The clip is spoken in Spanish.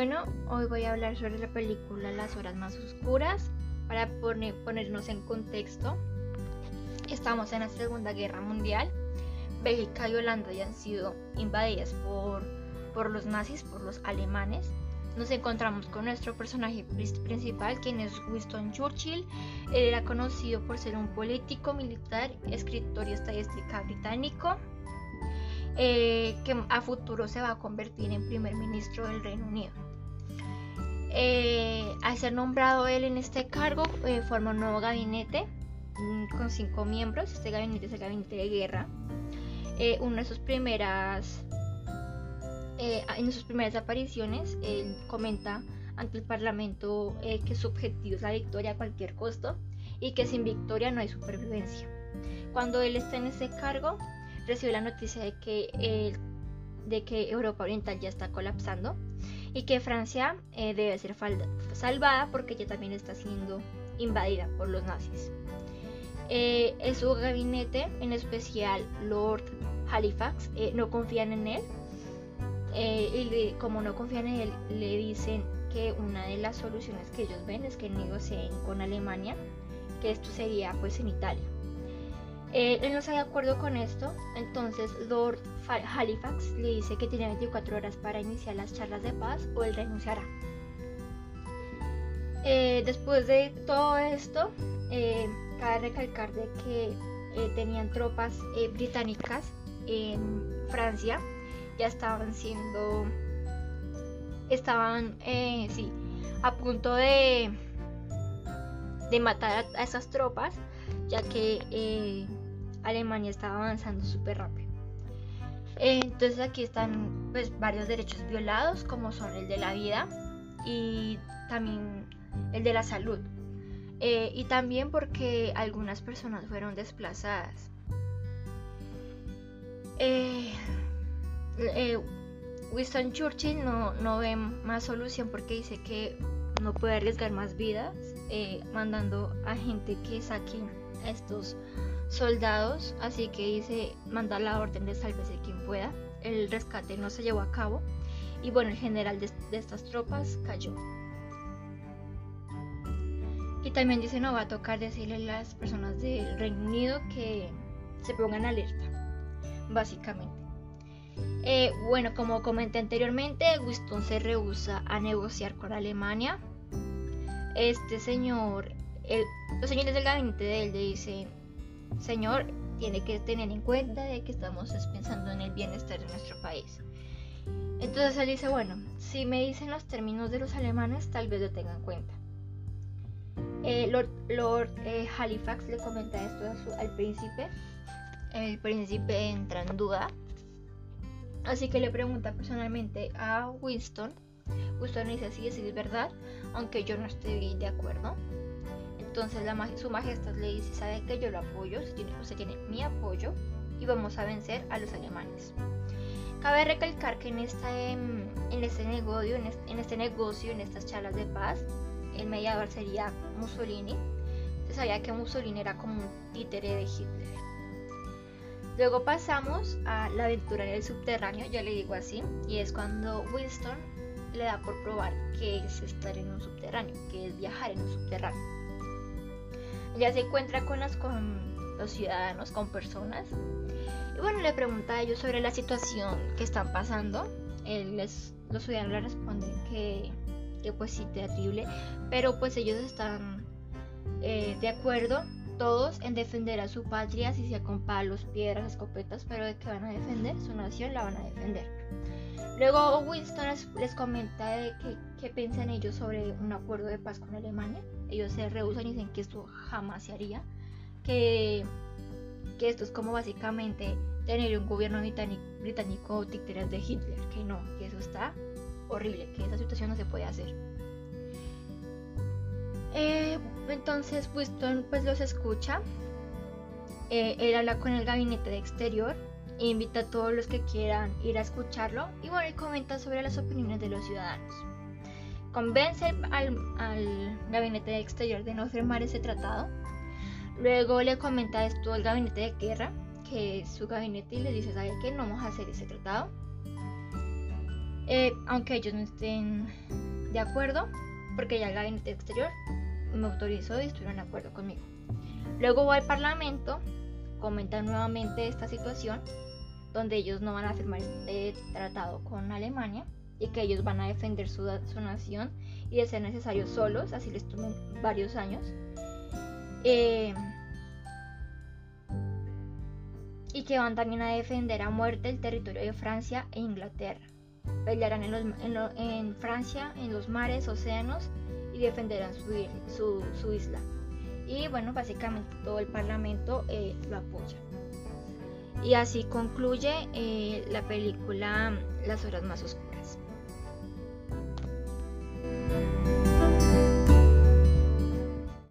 bueno, hoy voy a hablar sobre la película Las Horas Más Oscuras para ponernos en contexto. Estamos en la Segunda Guerra Mundial. Bélgica y Holanda ya han sido invadidas por, por los nazis, por los alemanes. Nos encontramos con nuestro personaje principal, quien es Winston Churchill. Él era conocido por ser un político, militar, escritor y estadística británico. Eh, que a futuro se va a convertir en primer ministro del Reino Unido. Eh, al ser nombrado él en este cargo, eh, forma un nuevo gabinete mm, con cinco miembros. Este gabinete es el gabinete de guerra. una de sus primeras, en sus primeras apariciones, él comenta ante el Parlamento que su objetivo es la victoria a cualquier costo y que sin victoria no hay supervivencia. Cuando él está en ese cargo, recibe la noticia de que, de que Europa Oriental ya está colapsando y que Francia eh, debe ser salvada porque ya también está siendo invadida por los nazis. Eh, en su gabinete, en especial Lord Halifax, eh, no confían en él. y como no confían en él, le dicen que una de las soluciones que ellos ven es que negocien con Alemania, que esto sería pues en Italia. Eh, él no está de acuerdo con esto, entonces Lord Halifax le dice que tiene 24 horas para iniciar las charlas de paz o él renunciará. Eh, después de todo esto, eh, cabe recalcar de que tenían tropas británicas en Francia, ya estaban siendo, estaban, sí, a punto de, de matar a, a esas tropas, ya que Alemania estaba avanzando súper rápido. Entonces aquí están pues, varios derechos violados, como son el de la vida y también el de la salud. Eh, y también porque algunas personas fueron desplazadas. Eh, eh, Winston Churchill no, no, ve más solución porque dice que no puede arriesgar más vidas mandando a gente que saquen a estos soldados, así que dice mandar la orden de sálvese quien pueda. El rescate no se llevó a cabo y bueno, el general de, estas tropas cayó. Y también dice no va a tocar decirle a las personas del Reino Unido que se pongan alerta, básicamente. Eh, bueno, como comenté anteriormente, Winston se rehúsa a negociar con Alemania. Este señor, los señores del gabinete de él le dicen, Señor, tiene que tener en cuenta que estamos pensando en el bienestar de nuestro país. Entonces él dice, bueno, si me dicen los términos de los alemanes, tal vez lo tengan en cuenta. Eh, Lord, eh, Halifax le comenta esto al príncipe. El príncipe entra en duda. Así que le pregunta personalmente a Winston. Winston dice, sí, sí es verdad, aunque yo no estoy de acuerdo. Entonces su majestad le dice, sabe que yo lo apoyo, usted tiene, mi apoyo y vamos a vencer a los alemanes. Cabe recalcar que en, em, este negocio, en, este, negocio, en estas charlas de paz, el mediador sería Mussolini. Se sabía que Mussolini era como un títere de Hitler. Luego pasamos a la aventura en el subterráneo, ya le digo así, y es cuando Winston le da por probar que es estar en un subterráneo, que es viajar en un subterráneo ya se encuentra con, con los ciudadanos, con personas. Y bueno, le pregunta a ellos sobre la situación que están pasando. Él les, los ciudadanos le responden que, que pues sí, terrible, pero pues ellos están eh, de acuerdo todos en defender a su patria, si sea con palos, piedras, escopetas, pero de que van a defender su nación, la van a defender. Luego Winston les, comenta de qué piensan ellos sobre un acuerdo de paz con Alemania ellos se rehusan y dicen que esto jamás se haría, que, que esto es como básicamente tener un gobierno británico, británico de Hitler, que no, que eso está horrible, que esa situación no se puede hacer. Eh, entonces Winston pues los escucha, eh, él habla con el gabinete de exterior, invita a todos los que quieran ir a escucharlo y bueno, y comenta sobre las opiniones de los ciudadanos convence al, gabinete de exterior de no firmar ese tratado. Luego le comenta esto al gabinete de guerra, que es su gabinete, y le dice, ¿sabe qué? No vamos a hacer ese tratado. Eh, aunque ellos no estén de acuerdo, porque ya el gabinete exterior me autorizó y estuvieron de acuerdo conmigo. Luego va al Parlamento, comenta nuevamente esta situación, donde ellos no van a firmar este tratado con Alemania y que ellos van a defender su, su nación y de ser necesario solos, así les tomen varios años. Eh, y que van también a defender a muerte el territorio de Francia e Inglaterra. Pelearán en, Francia, en los mares, océanos y defenderán su, isla. Y bueno, básicamente todo el Parlamento eh, lo apoya. Y así concluye eh, la película Las horas más oscuras.